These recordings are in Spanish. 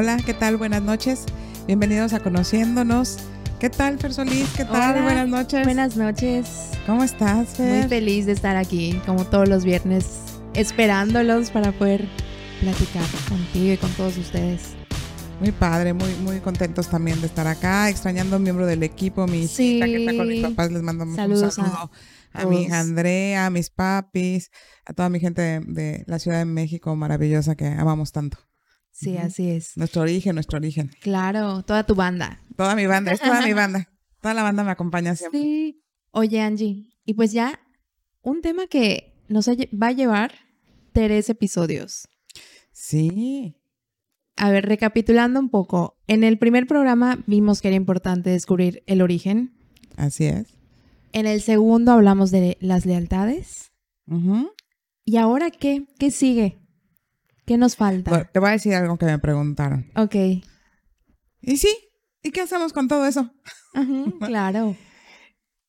Hola, ¿qué tal? Buenas noches. Bienvenidos a Conociéndonos. ¿Qué tal, Fer Solís? ¿Qué tal? Hola, Buenas noches. Buenas noches. ¿Cómo estás, Fer? Muy feliz de estar aquí, como todos los viernes, esperándolos para poder platicar contigo y con todos ustedes. Muy padre, muy, muy contentos también de estar acá, extrañando a un miembro del equipo, mi Sí. que está con mis papás, les mando Saludos un saludo a, a mi hija. Andrea, a mis papis, a toda mi gente de, de la Ciudad de México maravillosa que amamos tanto. Sí, así es. Nuestro origen, nuestro origen. Claro, toda tu banda. Toda mi banda, es toda mi banda. Toda la banda me acompaña siempre. Sí. Oye, Angie, y pues ya un tema que nos va a llevar tres episodios. Sí. A ver, recapitulando un poco, en el primer programa vimos que era importante descubrir el origen. así es. En el segundo hablamos de las lealtades. Ujú. ¿Y ahora qué? ¿Qué sigue? ¿Qué nos falta? Te voy a decir algo que me preguntaron. Ok. ¿Y sí? ¿Y qué hacemos con todo eso? Claro.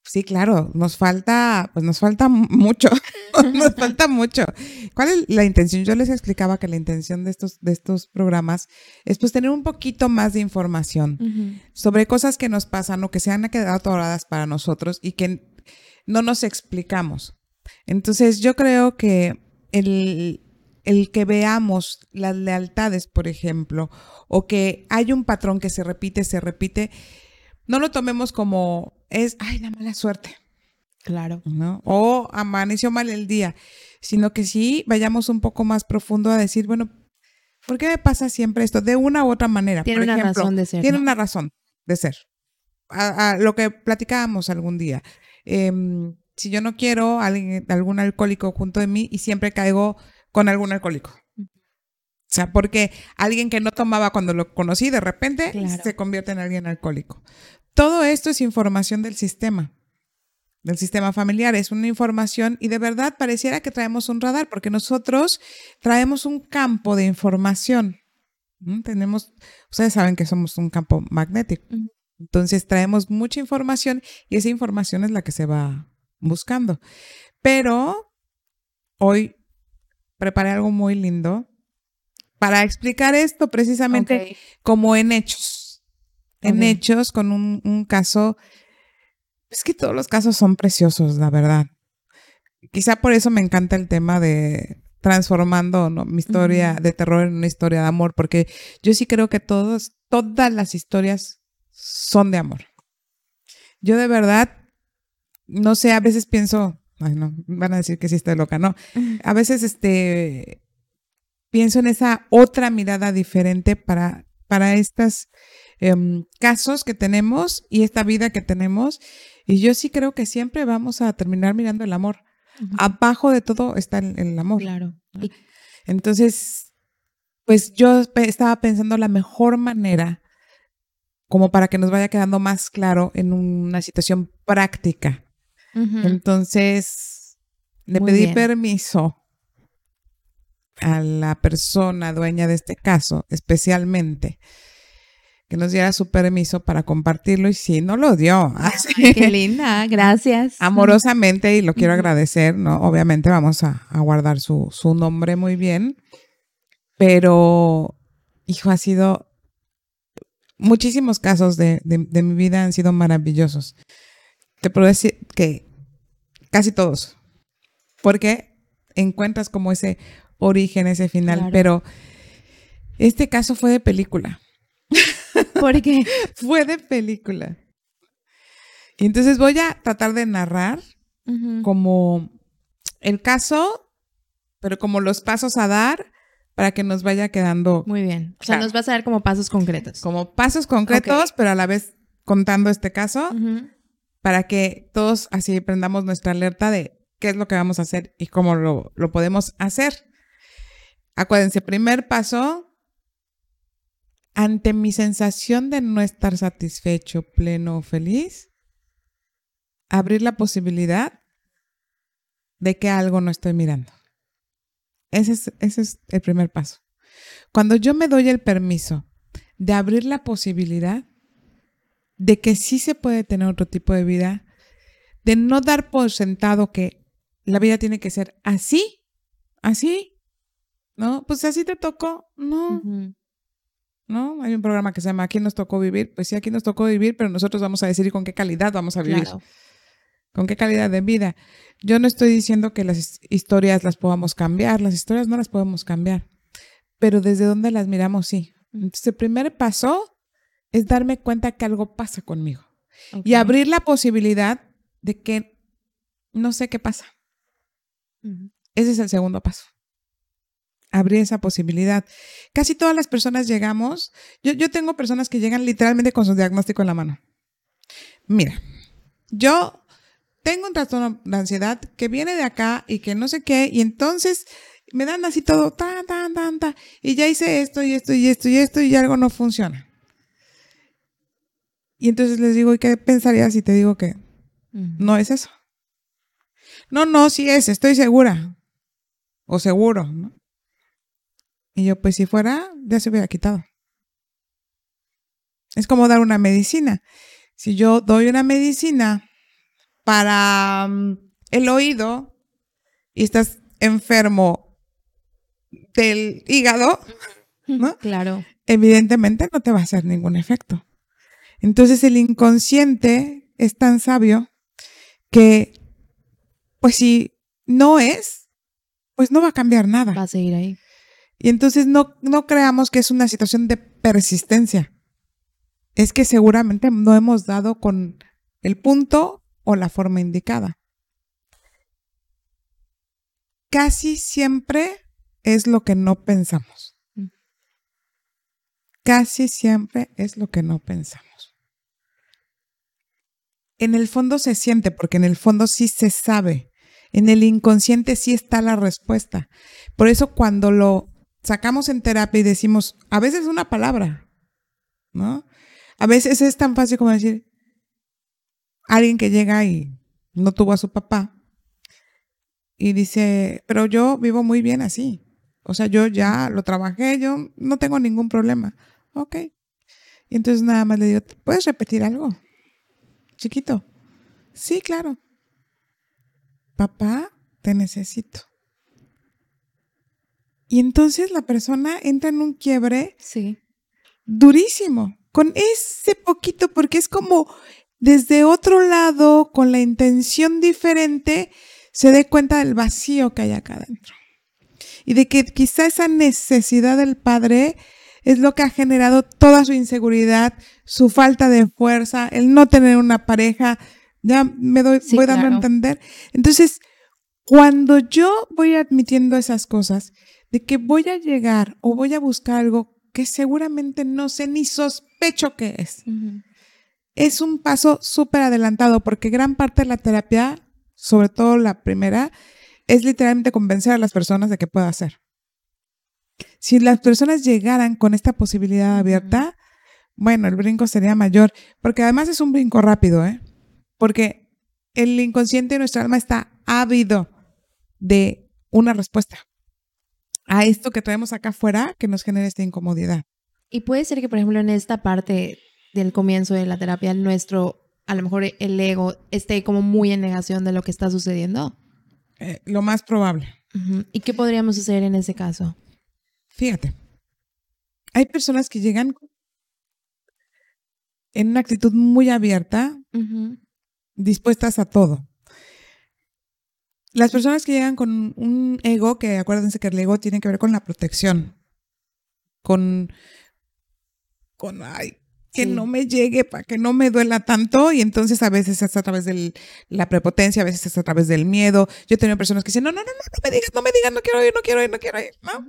Sí, claro, nos falta, pues nos falta mu- mucho, nos falta mucho. ¿Cuál es la intención? Yo les explicaba que la intención de estos, de estos programas es pues tener un poquito más de información sobre cosas que nos pasan o que se han quedado atoradas para nosotros y que no nos explicamos. Entonces yo creo que el, el que veamos las lealtades, por ejemplo, o que hay un patrón que se repite, se repite, no lo tomemos como es, ay, la mala suerte, Claro. ¿no? O amaneció mal el día, sino que sí vayamos un poco más profundo a decir, bueno, ¿por qué me pasa siempre esto? De una u otra manera. Tiene Por una ejemplo, razón de ser. tiene ¿no? una razón de ser. A, a lo que platicábamos algún día. Em, si yo no quiero a alguien, algún alcohólico junto de mí y siempre caigo con algún alcohólico. O sea, porque alguien que no tomaba cuando lo conocí, de repente Claro. se convierte en alguien alcohólico. Todo esto es información del sistema, del sistema familiar. Es una información y de verdad pareciera que traemos un radar, porque nosotros traemos un campo de información. ¿Mm? Tenemos, ustedes saben que somos un campo magnético. Entonces traemos mucha información y esa información es la que se va buscando. Pero hoy preparé algo muy lindo para explicar esto precisamente como en hechos. En hechos con un, un caso. Es que todos los casos son preciosos, la verdad. Quizá por eso me encanta el tema de transformando ¿no? mi historia de terror en una historia de amor, porque yo sí creo que todos, todas las historias son de amor. Yo de verdad, no sé, a veces pienso, ay no, van a decir que sí estoy loca, no. A veces este pienso en esa otra mirada diferente para, para estos casos que tenemos y esta vida que tenemos. Y yo sí creo que siempre vamos a terminar mirando el amor. Abajo de todo está el, el amor. Claro. Y- Entonces, pues yo estaba pensando la mejor manera como para que nos vaya quedando más claro en una situación práctica. Entonces, le Muy pedí bien. permiso a la persona dueña de este caso, especialmente, que nos diera su permiso para compartirlo y sí, no lo dio. Así, Ay, qué linda, gracias. amorosamente y lo quiero agradecer, ¿no? Obviamente vamos a, a guardar su, su nombre muy bien, pero, hijo, ha sido, muchísimos casos de, de- de mi vida han sido maravillosos. Te puedo decir que casi todos, porque encuentras como ese origen, ese final, Claro. pero este caso fue de película Porque fue de película. Y entonces voy a tratar de narrar como el caso, pero como los pasos a dar para que nos vaya quedando muy bien. O sea, Claro. nos vas a dar como pasos concretos. como pasos concretos, pero a la vez contando este caso Ujú. Para que todos así prendamos nuestra alerta de qué es lo que vamos a hacer y cómo lo, lo podemos hacer. Acuérdense, primer paso, ante mi sensación de no estar satisfecho, pleno o feliz, abrir la posibilidad de que algo no estoy mirando. Ese es, ese es el primer paso. Cuando yo me doy el permiso de abrir la posibilidad de que sí se puede tener otro tipo de vida, de no dar por sentado que la vida tiene que ser así, así, ¿no? Pues así te tocó, no. ¿no? Hay un programa que se llama Aquí nos tocó vivir. Pues sí, aquí nos tocó vivir, pero nosotros vamos a decidir con qué calidad vamos a vivir. Claro. con qué calidad de vida. Yo no estoy diciendo que las his- historias las podamos cambiar, las historias no las podemos cambiar, pero desde donde las miramos sí. Entonces, el primer paso es darme cuenta que algo pasa conmigo y abrir la posibilidad de que no sé qué pasa. Ese es el segundo paso. Abrir esa posibilidad. Casi todas las personas llegamos, yo, yo tengo personas que llegan literalmente con su diagnóstico en la mano. Mira, yo tengo un trastorno de ansiedad que viene de acá y que no sé qué, y entonces me dan así todo, tan, tan, tan, tan, y ya hice esto y esto y esto y esto y algo no funciona. Y entonces les digo, ¿y qué pensarías si te digo que no es eso. No, no, sí es, estoy segura. O seguro, ¿no? Y yo, pues si fuera, ya se hubiera quitado. Es como dar una medicina. Si yo doy una medicina para mm, el oído y estás enfermo del hígado, ¿no? Claro. evidentemente no te va a hacer ningún efecto. Entonces el inconsciente es tan sabio que, pues si no es, pues no va a cambiar nada. Va a seguir ahí. Y entonces no, no creamos que es una situación de persistencia. Es que seguramente no hemos dado con el punto o la forma indicada. Casi siempre es lo que no pensamos. Mm. Casi siempre es lo que no pensamos. En el fondo se siente, porque en el fondo sí se sabe. En el inconsciente sí está la respuesta. Por eso cuando lo sacamos en terapia y decimos, a veces una palabra, ¿no? A veces es tan fácil como decir, alguien que llega y no tuvo a su papá y dice, pero yo vivo muy bien así. O sea, yo ya lo trabajé, yo no tengo ningún problema. Ok. Y entonces nada más le digo, ¿puedes repetir algo? Chiquito. Sí, claro. Papá, te necesito. Y entonces la persona entra en un quiebre Sí. durísimo con ese poquito, porque es como desde otro lado, con la intención diferente, se dé cuenta del vacío que hay acá adentro. Y de que quizá esa necesidad del padre es lo que ha generado toda su inseguridad, su falta de fuerza, el no tener una pareja. Ya me doy, Sí, voy dando a claro. entender. Entonces, cuando yo voy admitiendo esas cosas, de que voy a llegar o voy a buscar algo que seguramente no sé ni sospecho que es, es un paso súper adelantado porque gran parte de la terapia, sobre todo la primera, es literalmente convencer a las personas de que pueda hacer. Si las personas llegaran con esta posibilidad abierta, bueno, el brinco sería mayor, porque además es un brinco rápido, ¿eh? Porque el inconsciente de nuestra alma está ávido de una respuesta a esto que traemos acá afuera que nos genera esta incomodidad. Y puede ser que, por ejemplo, en esta parte del comienzo de la terapia, nuestro, a lo mejor el ego esté como muy en negación de lo que está sucediendo. Eh, lo más probable. ¿Y qué podríamos hacer en ese caso? Fíjate, hay personas que llegan en una actitud muy abierta, dispuestas a todo. Las personas que llegan con un ego, que acuérdense que el ego tiene que ver con la protección, con, con ay, que Sí. no me llegue para que no me duela tanto, y entonces a veces es a través de la prepotencia, a veces es a través del miedo. Yo he tenido personas que dicen, no, no, no, no, no me digas, no me digas, no quiero ir, no quiero ir, no quiero ir, ¿no?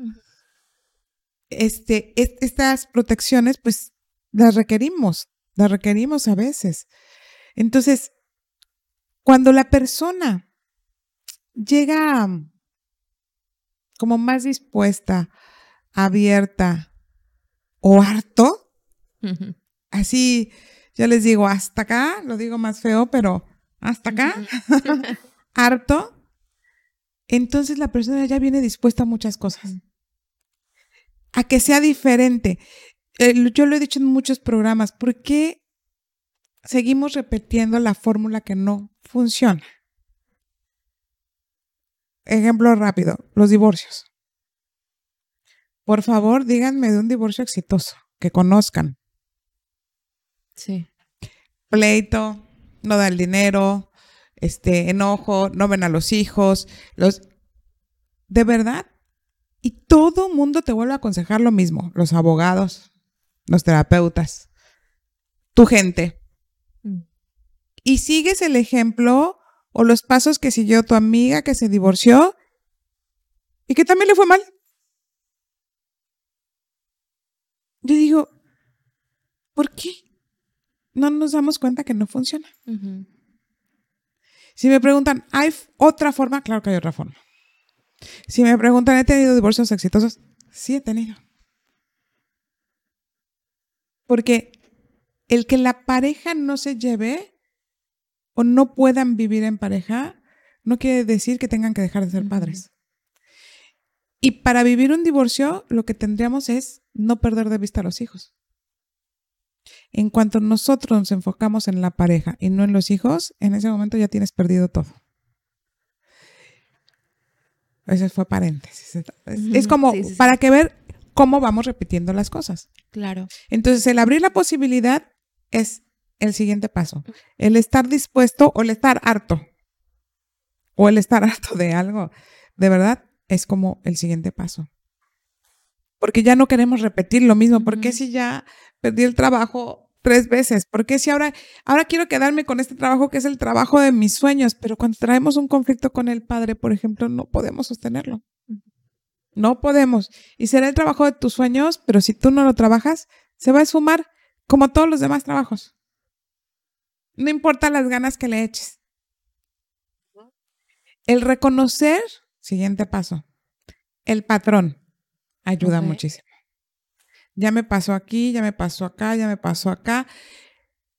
Este, es- estas protecciones, pues las requerimos, las requerimos a veces. Entonces, cuando la persona llega mm, como más dispuesta, abierta o harto, así yo les digo hasta acá, lo digo más feo, pero hasta acá, harto, entonces la persona ya viene dispuesta a muchas cosas. A que sea diferente. Eh, yo lo he dicho en muchos programas, ¿por qué seguimos repitiendo la fórmula que no funciona? Ejemplo rápido, los divorcios. Por favor, díganme de un divorcio exitoso, que conozcan. Sí. Pleito, no da el dinero, este, enojo, no ven a los hijos, los... De verdad. Y todo mundo te vuelve a aconsejar lo mismo, los abogados, los terapeutas, tu gente. Mm. Y sigues el ejemplo o los pasos que siguió tu amiga que se divorció y que también le fue mal. Yo digo, ¿por qué? No nos damos cuenta que no funciona. Si me preguntan, ¿hay otra forma? Claro que hay otra forma. Si me preguntan, ¿he tenido divorcios exitosos? Sí he tenido. Porque el que la pareja no se lleve o no puedan vivir en pareja, no quiere decir que tengan que dejar de ser padres. Y para vivir un divorcio, lo que tendríamos es no perder de vista a los hijos. En cuanto nosotros nos enfocamos en la pareja y no en los hijos, en ese momento ya tienes perdido todo. Ese fue paréntesis. Es, como sí, sí, sí. para que ver cómo vamos repitiendo las cosas. Claro. Entonces, el abrir la posibilidad es el siguiente paso. El estar dispuesto o el estar harto. O el estar harto de algo. De verdad, es como el siguiente paso. Porque ya no queremos repetir lo mismo. ¿Por qué Ujú. si ya perdí el trabajo tres veces? ¿Por qué si ahora, ahora quiero quedarme con este trabajo que es el trabajo de mis sueños? Pero cuando traemos un conflicto con el padre, por ejemplo, no podemos sostenerlo. No podemos. Y será el trabajo de tus sueños, pero si tú no lo trabajas, se va a sumar como todos los demás trabajos. No importa las ganas que le eches. El reconocer, siguiente paso, el patrón ayuda muchísimo. Ya me pasó aquí, ya me pasó acá, ya me pasó acá.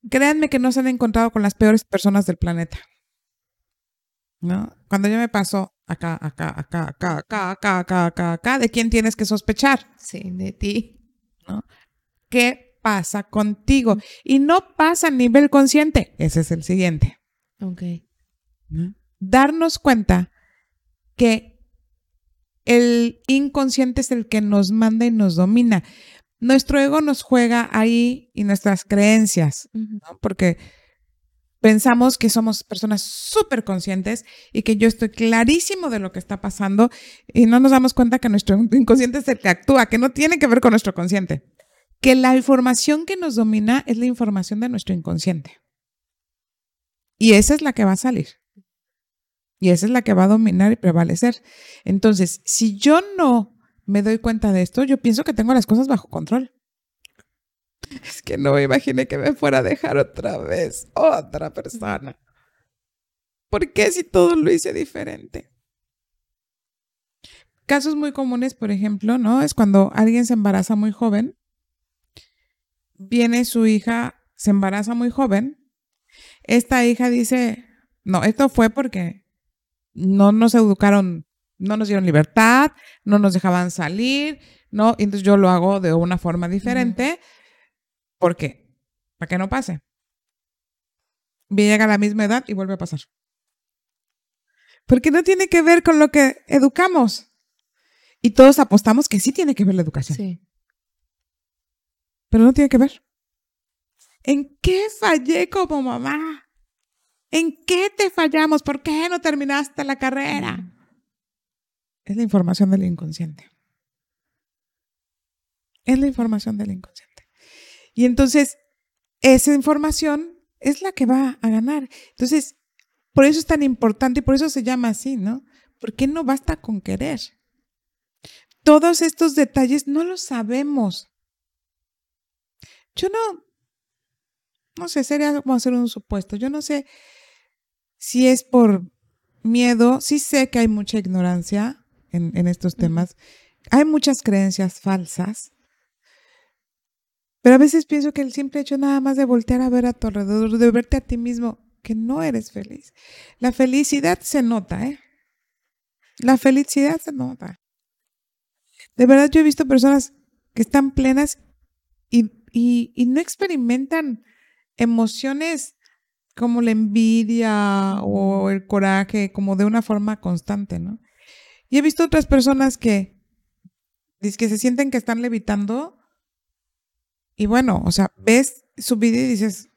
Créanme que no se han encontrado con las peores personas del planeta. ¿No? Cuando ya me pasó acá, acá, acá, acá, acá, acá, acá, acá, acá, ¿de quién tienes que sospechar? Sí, de ti. ¿Qué pasa contigo? Y no pasa a nivel consciente. Ese es el siguiente. Ok. ¿no? Darnos cuenta que el inconsciente es el que nos manda y nos domina. Nuestro ego nos juega ahí y nuestras creencias, porque pensamos que somos personas súper conscientes y que yo estoy clarísimo de lo que está pasando y no nos damos cuenta que nuestro inconsciente es el que actúa, que no tiene que ver con nuestro consciente. Que la información que nos domina es la información de nuestro inconsciente. Y esa es la que va a salir. Y esa es la que va a dominar y prevalecer. Entonces, si yo no me doy cuenta de esto, yo pienso que tengo las cosas bajo control. Es que no me imaginé que me fuera a dejar otra vez otra persona. ¿Por qué si todo lo hice diferente? Casos muy comunes, por ejemplo, ¿no? Es cuando alguien se embaraza muy joven, viene su hija, se embaraza muy joven, esta hija dice, no, esto fue porque no nos educaron, no nos dieron libertad, no nos dejaban salir, ¿no? Y entonces yo lo hago de una forma diferente. ¿Por qué? Para que no pase. Llega a la misma edad y vuelve a pasar. Porque no tiene que ver con lo que educamos. Y todos apostamos que sí tiene que ver la educación, Sí. pero no tiene que ver. ¿En qué fallé como mamá? ¿En qué te fallamos? ¿Por qué no terminaste la carrera? Es la información del inconsciente. Es la información del inconsciente. Y entonces, esa información es la que va a ganar. Entonces, por eso es tan importante y por eso se llama así, ¿no? Porque no basta con querer. Todos estos detalles no los sabemos. Yo no, no sé, sería como hacer un supuesto. Yo no sé si es por miedo, sí sé que hay mucha ignorancia en, en estos temas, hay muchas creencias falsas, pero a veces pienso que el simple hecho nada más de voltear a ver a tu alrededor, de verte a ti mismo, que no eres feliz. La felicidad se nota, ¿eh? La felicidad se nota. De verdad yo he visto personas que están plenas y, y, y no experimentan emociones como la envidia o el coraje, como de una forma constante, ¿no? Y he visto otras personas que, que se sienten que están levitando y bueno, o sea, ves su vida y dices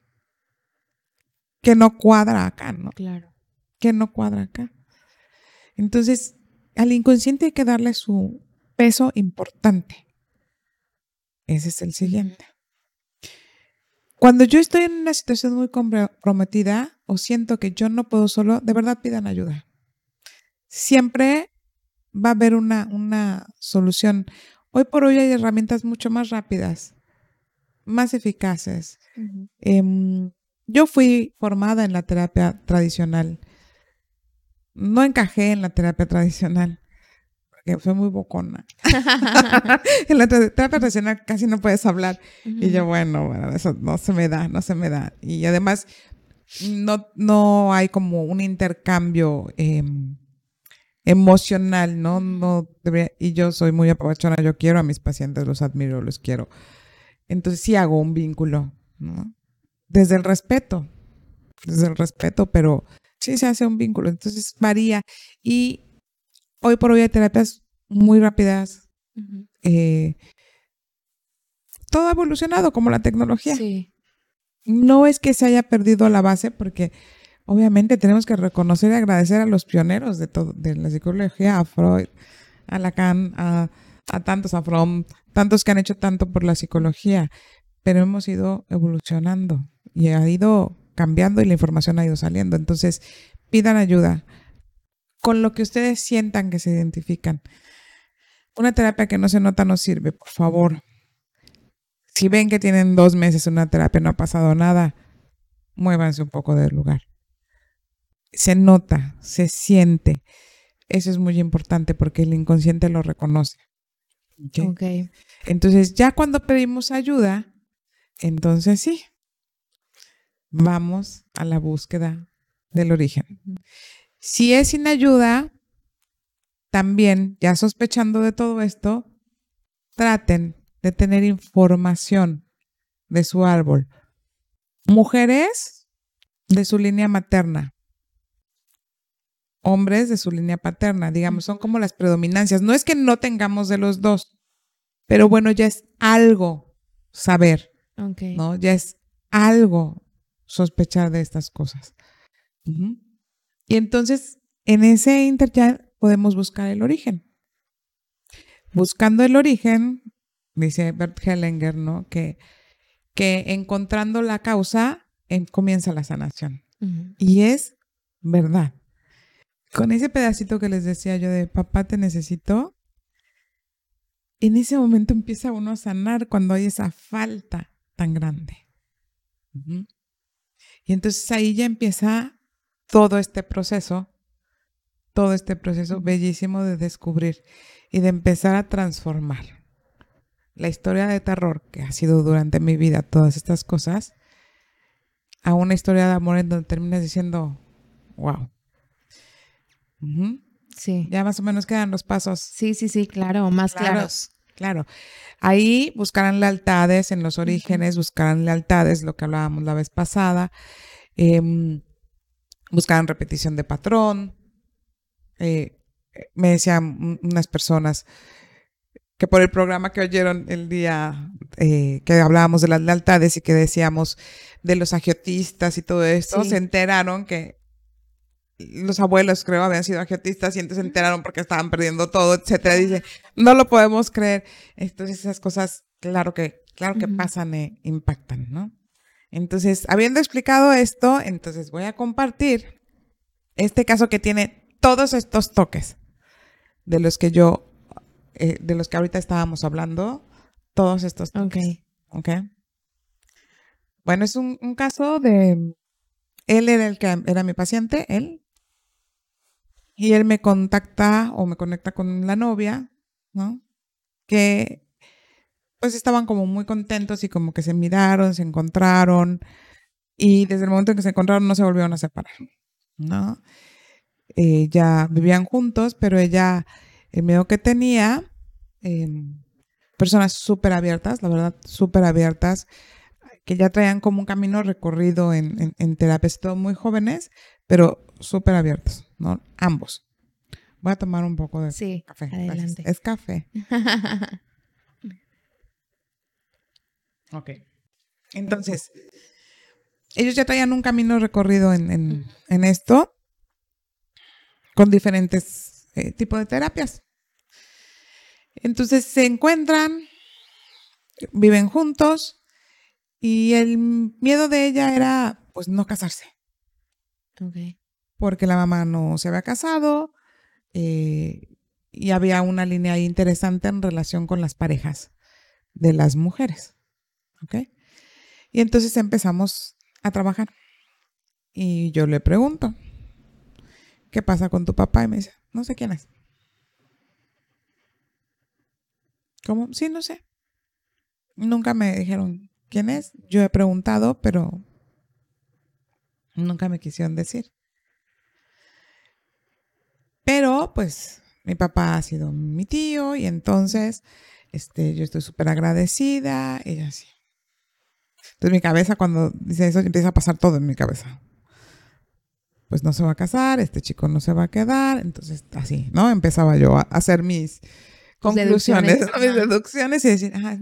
que no cuadra acá, ¿no? Claro. Que no cuadra acá. Entonces, al inconsciente hay que darle su peso importante. Ese es el siguiente. Cuando yo estoy en una situación muy comprometida o siento que yo no puedo solo, de verdad pidan ayuda. Siempre va a haber una, una solución. Hoy por hoy hay herramientas mucho más rápidas, más eficaces. Em, yo fui formada en la terapia tradicional. No encajé en la terapia tradicional porque fue muy bocona. en la terapia tradicional casi no puedes hablar. Y yo, bueno, bueno, eso no se me da, no se me da. Y además, no, no hay como un intercambio em, emocional, ¿no? no y yo soy muy apapachona, yo quiero a mis pacientes, los admiro, los quiero. Entonces sí hago un vínculo, ¿no? Desde el respeto, desde el respeto, pero sí se hace un vínculo. Entonces varía. Y hoy por hoy hay terapias muy rápidas. Eh, todo ha evolucionado como la tecnología. Sí. No es que se haya perdido la base, porque obviamente tenemos que reconocer y agradecer a los pioneros de, todo, de la psicología, a Freud, a Lacan, a, a tantos, a Fromm, tantos que han hecho tanto por la psicología, pero hemos ido evolucionando y ha ido cambiando y la información ha ido saliendo. Entonces, pidan ayuda con lo que ustedes sientan que se identifican. Una terapia que no se nota no sirve, por favor. Si ven que tienen dos meses una terapia, no ha pasado nada, muévanse un poco del lugar se nota, se siente. Eso es muy importante porque el inconsciente lo reconoce. ¿Okay? Entonces, ya cuando pedimos ayuda, entonces sí, vamos a la búsqueda del origen. Si es sin ayuda, también, ya sospechando de todo esto, traten de tener información de su árbol. Mujeres de su línea materna, hombres de su línea paterna, digamos, son como las predominancias. No es que no tengamos de los dos, pero bueno, ya es algo saber, ¿no? Ya es algo sospechar de estas cosas. Y entonces, en ese inter ya podemos buscar el origen. Buscando el origen, dice Bert Hellinger, ¿no? Que, que encontrando la causa comienza la sanación. Y es verdad con ese pedacito que les decía yo de papá te necesito, en ese momento empieza uno a sanar cuando hay esa falta tan grande. Y entonces ahí ya empieza todo este proceso, todo este proceso bellísimo de descubrir y de empezar a transformar la historia de terror que ha sido durante mi vida todas estas cosas a una historia de amor en donde terminas diciendo, wow, Sí. Ya más o menos quedan los pasos. Sí, sí, sí, claro, más claros. Claro. Ahí buscarán lealtades en los orígenes, buscarán lealtades, lo que hablábamos la vez pasada. Em, buscarán repetición de patrón. Eh, me decían unas personas que por el programa que oyeron el día eh, que hablábamos de las lealtades y que decíamos de los agiotistas y todo esto, se enteraron que los abuelos, creo, habían sido agiotistas y entonces se enteraron porque estaban perdiendo todo, etcétera. Dice, no lo podemos creer. Entonces esas cosas, claro que, claro que pasan e impactan, ¿no? Entonces, habiendo explicado esto, entonces voy a compartir este caso que tiene todos estos toques de los que yo, eh, de los que ahorita estábamos hablando, todos estos toques. Ok. Bueno, es un, un caso de, él era el que era mi paciente, él, y él me contacta o me conecta con la novia, ¿no? Que pues estaban como muy contentos y como que se miraron, se encontraron y desde el momento en que se encontraron no se volvieron a separar, ¿no? Eh, ya vivían juntos, pero ella, el miedo que tenía, em, personas súper abiertas, la verdad, súper abiertas, que ya traían como un camino recorrido en, en, en terapias, todos muy jóvenes, pero súper abiertos, ¿no? Ambos. Voy a tomar un poco de sí, café. Adelante. Es café. Ok. Entonces, ellos ya traían un camino recorrido en, en, en esto con diferentes eh, tipos de terapias. Entonces se encuentran, viven juntos y el miedo de ella era pues no casarse. Ok. Porque la mamá no se había casado eh, y había una línea interesante en relación con las parejas de las mujeres. ¿Ok? Y entonces empezamos a trabajar. Y yo le pregunto, ¿qué pasa con tu papá? Y me dice, no sé quién es. ¿Cómo? Sí, no sé. Nunca me dijeron quién es. Yo he preguntado, pero nunca me quisieron decir. Pero, pues, mi papá ha sido mi tío y entonces, este, yo estoy súper agradecida y así. Entonces mi cabeza cuando dice eso empieza a pasar todo en mi cabeza. Pues no se va a casar, este chico no se va a quedar, entonces así, ¿no? Empezaba yo a hacer mis conclusiones, deducciones, mis ajá. deducciones y decir, "Ah,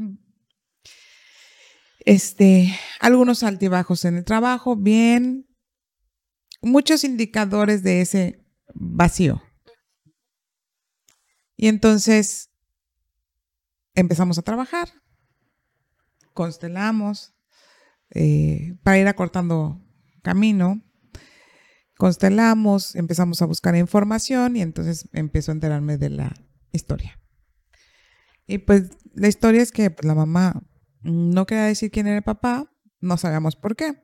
este, algunos altibajos en el trabajo, bien, muchos indicadores de ese vacío. Y entonces empezamos a trabajar, constelamos eh, para ir acortando camino, constelamos, empezamos a buscar información y entonces empiezo a enterarme de la historia. Y pues la historia es que pues, la mamá no quería decir quién era el papá, no sabíamos por qué.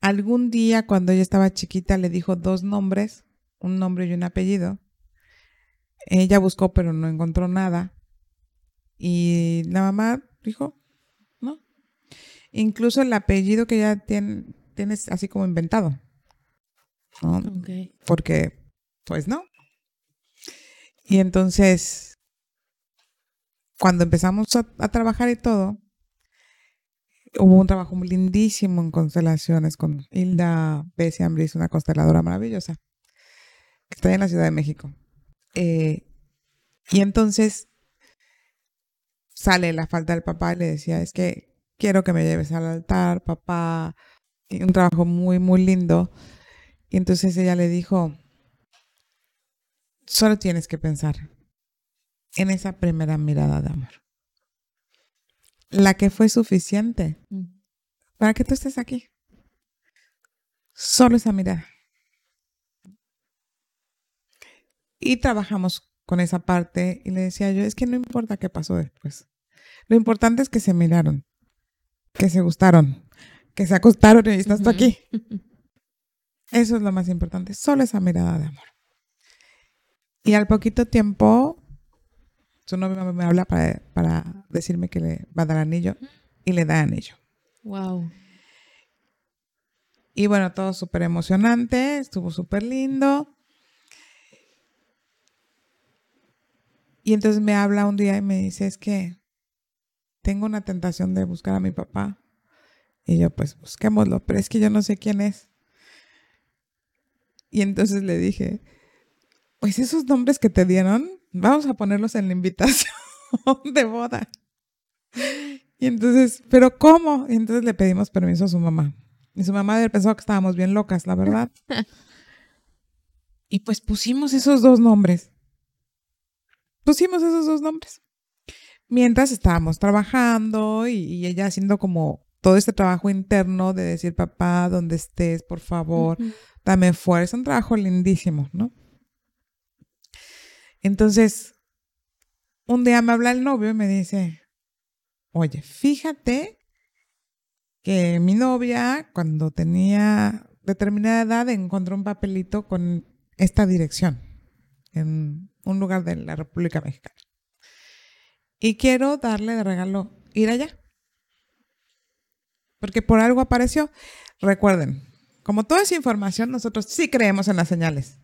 Algún día cuando ella estaba chiquita le dijo dos nombres, un nombre y un apellido. Ella buscó pero no encontró nada. Y la mamá dijo, no. Incluso el apellido que ella tiene, tiene es así como inventado. ¿no? Ok. Porque, pues no. Y entonces, cuando empezamos a, a trabajar y todo, hubo un trabajo muy lindísimo en constelaciones con Hilda Bessie Ambris, una consteladora maravillosa, que está en la Ciudad de México. Eh, y entonces sale la falta del papá y le decía, es que quiero que me lleves al altar, papá. Y un trabajo muy, muy lindo. Y entonces ella le dijo, solo tienes que pensar en esa primera mirada de amor. La que fue suficiente Mm. para que tú estés aquí. Solo esa mirada. Y trabajamos con esa parte y le decía yo, es que no importa qué pasó después. Lo importante es que se miraron, que se gustaron, que se acostaron y estás tú aquí. Eso es lo más importante, solo esa mirada de amor. Y al poquito tiempo, su novio me habla para, para decirme que le va a dar anillo y le da anillo. Wow. Y bueno, todo súper emocionante, estuvo súper lindo. Y entonces me habla un día y me dice, es que tengo una tentación de buscar a mi papá. Y yo, pues busquémoslo, pero es que yo no sé quién es. Y entonces le dije, pues esos nombres que te dieron, vamos a ponerlos en la invitación de boda. Y entonces, ¿pero cómo? Y entonces le pedimos permiso a su mamá. Y su mamá había pensado que estábamos bien locas, la verdad. y pues pusimos esos dos nombres. Pusimos esos dos nombres. Mientras estábamos trabajando y, y ella haciendo como todo este trabajo interno de decir, papá, donde estés, por favor, Ujú. dame fuerza. Un trabajo lindísimo, ¿no? Entonces, un día me habla el novio y me dice, oye, fíjate que mi novia, cuando tenía determinada edad, encontró un papelito con esta dirección en un lugar de la República Mexicana. Y quiero darle de regalo ir allá. Porque por algo apareció. Recuerden, como toda esa información, nosotros sí creemos en las señales.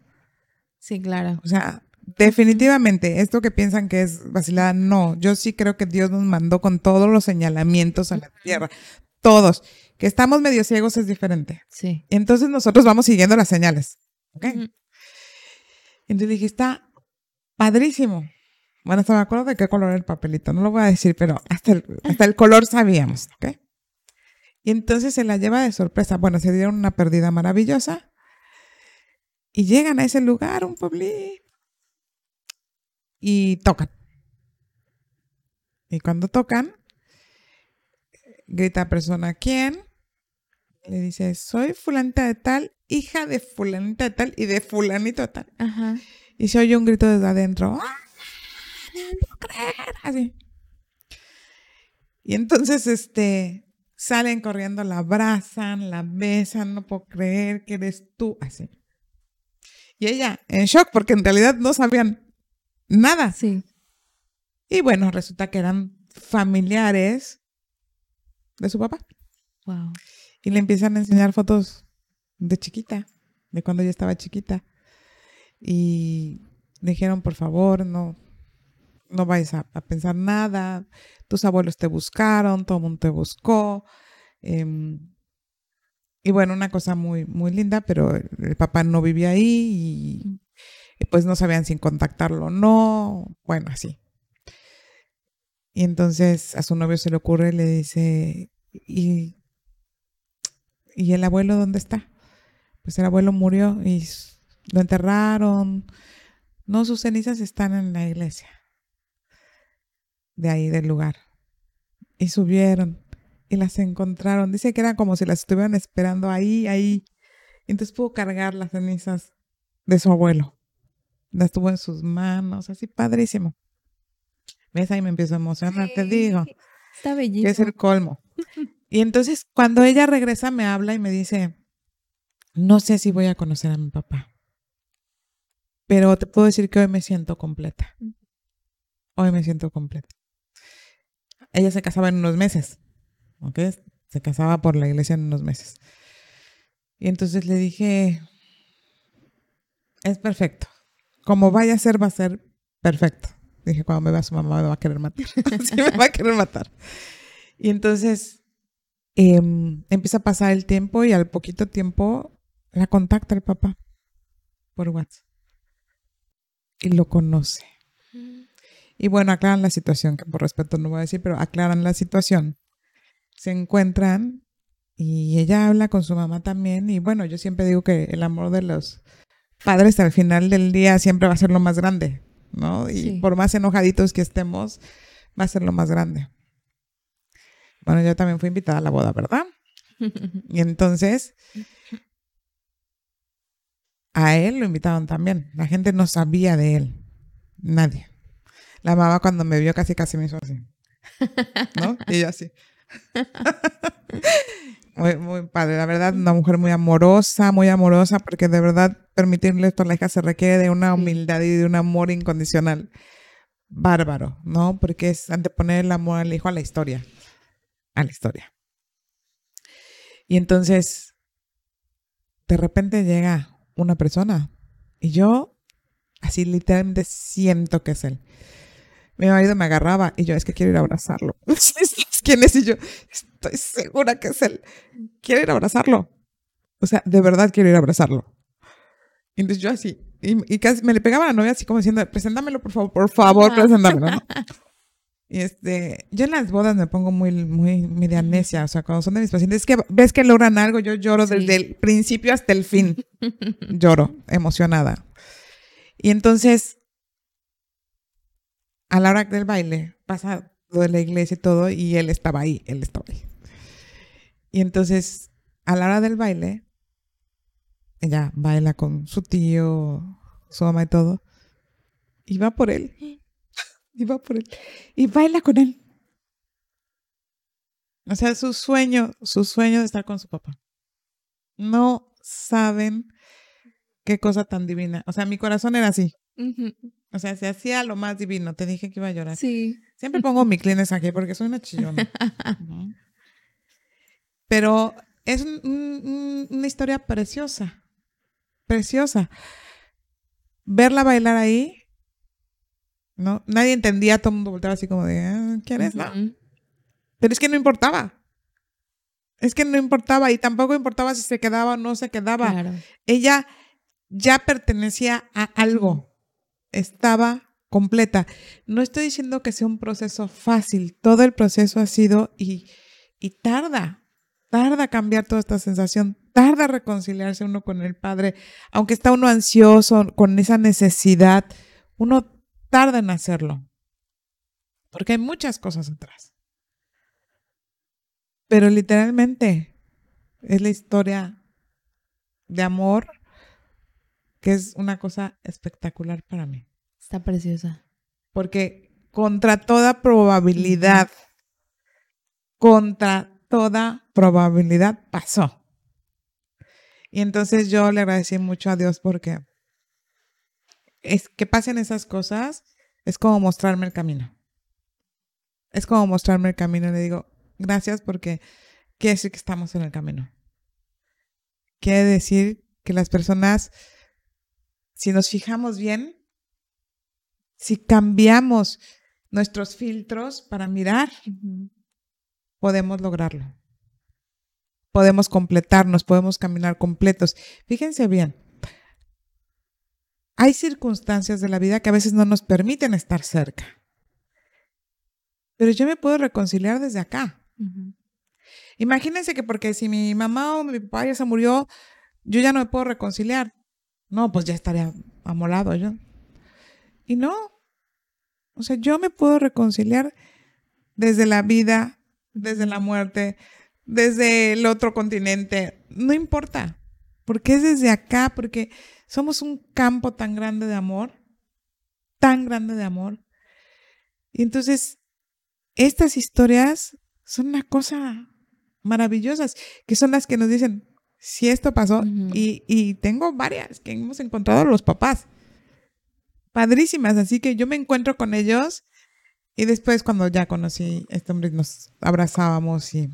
Sí, claro. O sea, definitivamente, esto que piensan que es vacilada, no. Yo sí creo que Dios nos mandó con todos los señalamientos a la tierra. Todos. Que estamos medio ciegos es diferente. Sí. Entonces nosotros vamos siguiendo las señales. ¿ok? Entonces dije, está padrísimo. Bueno, hasta me acuerdo de qué color era el papelito, no lo voy a decir, pero hasta el, hasta el color sabíamos, ¿ok? Y entonces se la lleva de sorpresa. Bueno, se dieron una pérdida maravillosa y llegan a ese lugar, un pueblito, y tocan. Y cuando tocan, grita persona, ¿quién? Le dice, soy fulanita de tal, hija de fulanita de tal y de fulanito de tal. Ajá. Y se oye un grito desde adentro. ¡Ah! No puedo creer", Así. Y entonces, este, salen corriendo, la abrazan, la besan, no puedo creer que eres tú, así. Y ella, en shock, porque en realidad no sabían nada. Sí. Y bueno, resulta que eran familiares de su papá. Wow. Y le empiezan a enseñar fotos de chiquita, de cuando ella estaba chiquita. Y dijeron, por favor, no, no vayas a, pensar nada. Tus abuelos te buscaron, todo el mundo te buscó. Em, y bueno, una cosa muy, muy linda, pero el, papá no vivía ahí y, pues no sabían si contactarlo o no. Bueno, así. Y entonces a su novio se le ocurre le dice, ¿y, ¿y el abuelo dónde está? Pues el abuelo murió y lo enterraron. No, sus cenizas están en la iglesia. De ahí del lugar. Y subieron y las encontraron. Dice que era como si las estuvieran esperando ahí, ahí. Entonces pudo cargar las cenizas de su abuelo. Las tuvo en sus manos, así padrísimo. ¿Ves? Ahí me empiezo a emocionar, te digo Está que bellísimo. es el colmo. Y entonces cuando ella regresa me habla y me dice, no sé si voy a conocer a mi papá, pero te puedo decir que hoy me siento completa. Hoy me siento completa. Ella se casaba en unos meses, ¿ok? Se casaba por la iglesia en unos meses. Y entonces le dije, es perfecto. Como vaya a ser, va a ser perfecto. Dije, cuando me vea su mamá me va a querer matar. sí, me va a querer matar. Y entonces em, empieza a pasar el tiempo y al poquito tiempo la contacta el papá por WhatsApp. Y lo conoce. Y bueno, aclaran la situación, que por respeto no voy a decir, pero aclaran la situación. Se encuentran y ella habla con su mamá también. Y bueno, yo siempre digo que el amor de los padres al final del día siempre va a ser lo más grande, ¿no? Y Sí. por más enojaditos que estemos, va a ser lo más grande. Bueno, yo también fui invitada a la boda, ¿verdad? Y entonces a él lo invitaron también. La gente no sabía de él. Nadie. La mamá cuando me vio casi casi me hizo así. ¿No? Y yo así. Muy, muy padre, la verdad, una mujer muy amorosa, muy amorosa, porque de verdad permitirle esto a la hija se requiere de una humildad y de un amor incondicional. Bárbaro, ¿no? Porque es anteponer el amor al hijo a la historia. A la historia. Y entonces, de repente llega una persona y yo así literalmente siento que es él. Mi marido me agarraba y yo, es que quiero ir a abrazarlo. ¿Sabes ¿Quién es? Y yo, estoy segura que es él. Quiero ir a abrazarlo. O sea, de verdad quiero ir a abrazarlo. Y entonces yo así, y, y casi me le pegaba a la novia así como diciendo, preséntamelo por favor, por favor, preséntamelo. ¿no? Y este, yo en las bodas me pongo muy, muy, de amnesia. O sea, cuando son de mis pacientes, es que ves que logran algo, yo lloro Sí. desde el principio hasta el fin. Lloro, emocionada. Y entonces, a la hora del baile, pasa lo de la iglesia y todo, y él estaba ahí, él estaba ahí. Y entonces, a la hora del baile, ella baila con su tío, su mamá y todo, y va por él. Y va por él. Y baila con él. O sea, su sueño, su sueño de estar con su papá. No saben qué cosa tan divina. O sea, mi corazón era así. O sea, se hacía lo más divino. Te dije que iba a llorar. Sí. Siempre pongo mi clines aquí porque soy una chillona. ¿no? Pero es un- un- un- una historia preciosa. Preciosa. Verla bailar ahí, ¿no? Nadie entendía, todo el mundo volteaba así como de, "Ah, ¿quién es? no?". Ujú. Pero es que no importaba. Es que no importaba y tampoco importaba si se quedaba o no se quedaba. Claro. Ella ya pertenecía a algo. Estaba completa. No estoy diciendo que sea un proceso fácil, todo el proceso ha sido y, y tarda, tarda cambiar toda esta sensación, tarda reconciliarse uno con el Padre, aunque está uno ansioso, con esa necesidad, uno tarda en hacerlo, porque hay muchas cosas atrás. Pero literalmente es la historia de amor que es una cosa espectacular para mí. Está preciosa. Porque contra toda probabilidad, contra toda probabilidad pasó. Y entonces yo le agradecí mucho a Dios porque es que pasen esas cosas es como mostrarme el camino. Es como mostrarme el camino le digo, gracias porque quiere decir que estamos en el camino. Quiere decir que las personas, si nos fijamos bien, si cambiamos nuestros filtros para mirar, podemos lograrlo. Podemos completarnos, podemos caminar completos. Fíjense bien, hay circunstancias de la vida que a veces no nos permiten estar cerca. Pero yo me puedo reconciliar desde acá. Imagínense que porque si mi mamá o mi papá ya se murió, yo ya no me puedo reconciliar. No, pues ya estaría amolado yo. Y no. O sea, yo me puedo reconciliar desde la vida, desde la muerte, desde el otro continente. No importa. Porque es desde acá, porque somos un campo tan grande de amor, tan grande de amor. Y entonces, estas historias son una cosa maravillosas, que son las que nos dicen, si esto pasó, y, y, tengo varias que hemos encontrado los papás, padrísimas, así que yo me encuentro con ellos. Y después cuando ya conocí a este hombre nos abrazábamos y,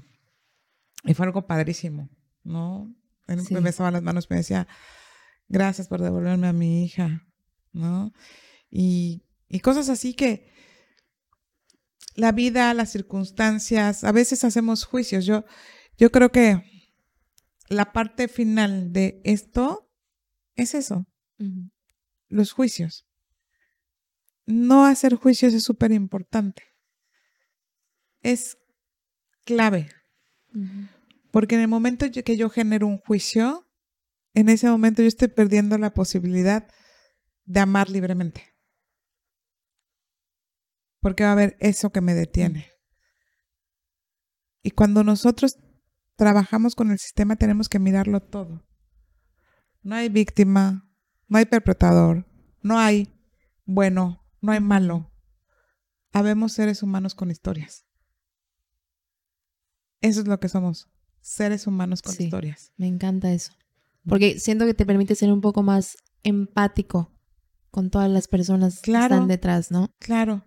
y fue algo padrísimo, ¿no? Él me besaba las manos, me decía, gracias por devolverme a mi hija, ¿no? Y, y cosas así que la vida, las circunstancias, a veces hacemos juicios. Yo, yo creo que la parte final de esto es eso, los juicios. No hacer juicios es súper importante. Es clave. Porque en el momento que yo genero un juicio, en ese momento yo estoy perdiendo la posibilidad de amar libremente. Porque va a haber eso que me detiene. Y cuando nosotros trabajamos con el sistema tenemos que mirarlo todo. No hay víctima, no hay perpetrador, no hay bueno, no hay malo. Habemos seres humanos con historias. Eso es lo que somos, seres humanos con historias. Me encanta eso. Porque siento que te permite ser un poco más empático con todas las personas que están detrás, ¿no? Claro.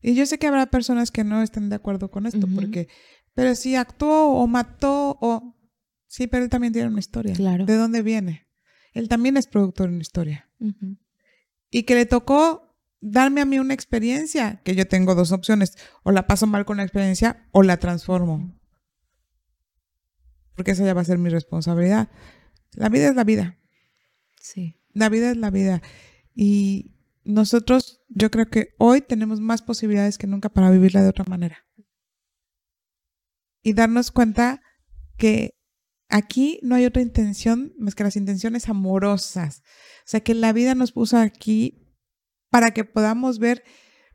Y yo sé que habrá personas que no estén de acuerdo con esto, porque, pero si actuó o mató o... Sí, pero él también tiene una historia. Claro. ¿De dónde viene? Él también es productor de una historia. Y que le tocó darme a mí una experiencia, que yo tengo dos opciones, o la paso mal con la experiencia o la transformo. Porque esa ya va a ser mi responsabilidad. La vida es la vida. Sí. La vida es la vida. Y nosotros, yo creo que hoy tenemos más posibilidades que nunca para vivirla de otra manera. Y darnos cuenta que aquí no hay otra intención más que las intenciones amorosas. O sea, que la vida nos puso aquí para que podamos ver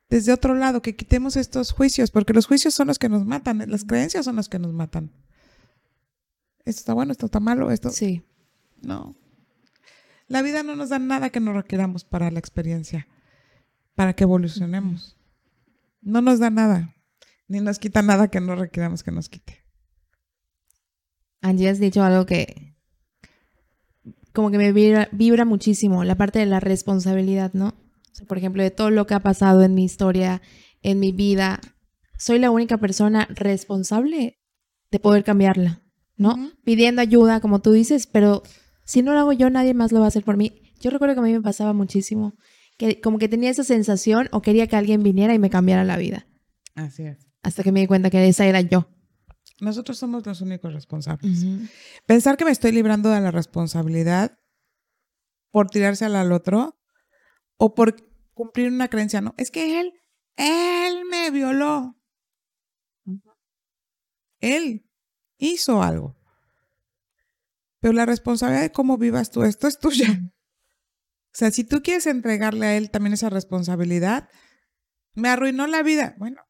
desde otro lado, que quitemos estos juicios, porque los juicios son los que nos matan, las creencias son las que nos matan. Esto está bueno, esto está malo, esto. Sí. No. La vida no nos da nada que no requeramos para la experiencia, para que evolucionemos. No nos da nada, ni nos quita nada que no requeramos que nos quite. Angie, has dicho algo que como que me vibra, muchísimo, la parte de la responsabilidad, ¿no? por ejemplo, de todo lo que ha pasado en mi historia, en mi vida, soy la única persona responsable de poder cambiarla. ¿no? Pidiendo ayuda, como tú dices, pero si no lo hago yo, nadie más lo va a hacer por mí. Yo recuerdo que a mí me pasaba muchísimo, que como que tenía esa sensación o quería que alguien viniera y me cambiara la vida. Así es. Hasta que me di cuenta que esa era yo. Nosotros somos los únicos responsables. Pensar que me estoy librando de la responsabilidad por tirársela al otro o por cumplir una creencia, no, es que él, él me violó. Él hizo algo. Pero la responsabilidad de cómo vivas tú esto es tuya. O sea, si tú quieres entregarle a él también esa responsabilidad, me arruinó la vida. Bueno,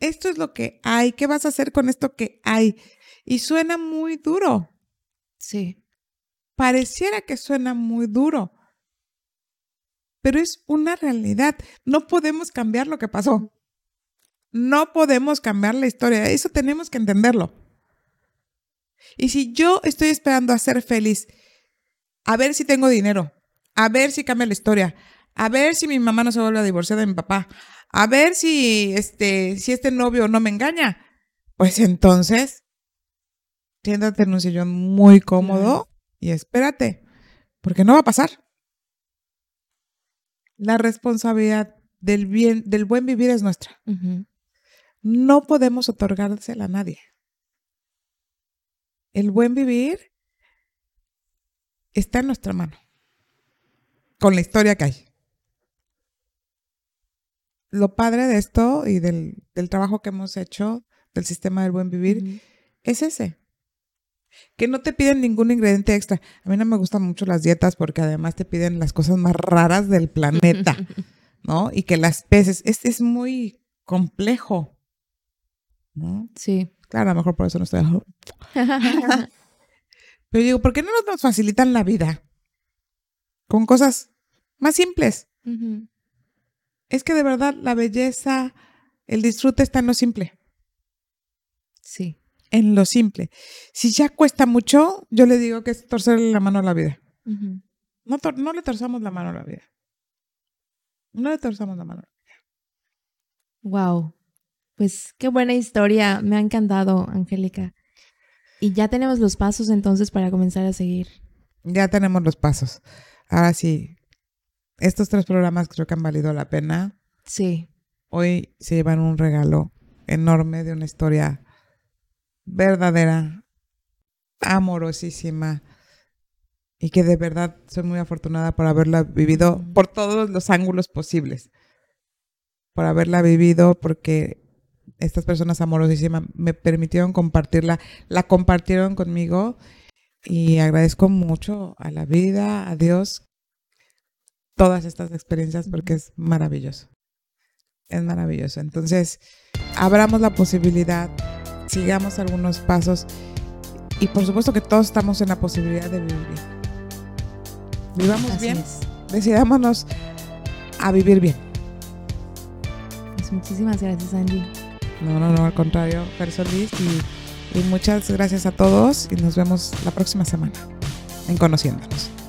esto es lo que hay. ¿Qué vas a hacer con esto que hay? Y suena muy duro. Sí. Pareciera que suena muy duro, pero es una realidad. No podemos cambiar lo que pasó. No podemos cambiar la historia. Eso tenemos que entenderlo. Y si yo estoy esperando a ser feliz, a ver si tengo dinero, a ver si cambia la historia, a ver si mi mamá no se vuelve a divorciar de mi papá, a ver si este, si este novio no me engaña, pues entonces, siéntate en un sillón muy cómodo y espérate, porque no va a pasar. La responsabilidad del bien, del buen vivir es nuestra. No podemos otorgársela a nadie. El buen vivir está en nuestra mano, con la historia que hay. Lo padre de esto y del, trabajo que hemos hecho del sistema del buen vivir es ese. Que no te piden ningún ingrediente extra. A mí no me gustan mucho las dietas porque además te piden las cosas más raras del planeta, ¿no? Y que las peces. Es, es muy complejo. ¿no? Sí. Claro, a lo mejor por eso no estoy. Pero digo, ¿por qué no nos facilitan la vida? Con cosas más simples. Es que de verdad la belleza, el disfrute está en lo simple. Sí. En lo simple. Si ya cuesta mucho, yo le digo que es torcerle la mano a la vida. no, no le torzamos la mano a la vida. No le torzamos la mano a la vida. Wow. Pues qué buena historia, me ha encantado, Angélica. Y ya tenemos los pasos entonces para comenzar a seguir. Ya tenemos los pasos. Ahora sí, estos tres programas creo que han valido la pena. Sí. Hoy se llevan un regalo enorme de una historia verdadera, amorosísima y que de verdad soy muy afortunada por haberla vivido por todos los ángulos posibles. Por haberla vivido porque estas personas amorosísimas me permitieron compartirla, la compartieron conmigo y agradezco mucho a la vida, a Dios, todas estas experiencias porque es maravilloso. Es maravilloso. Entonces, abramos la posibilidad, sigamos algunos pasos y por supuesto que todos estamos en la posibilidad de vivir bien. Vivamos bien, decidámonos a vivir bien. Pues muchísimas gracias, Andy. No, no, no, al contrario. Y, y muchas gracias a todos y nos vemos la próxima semana en Conociéndonos.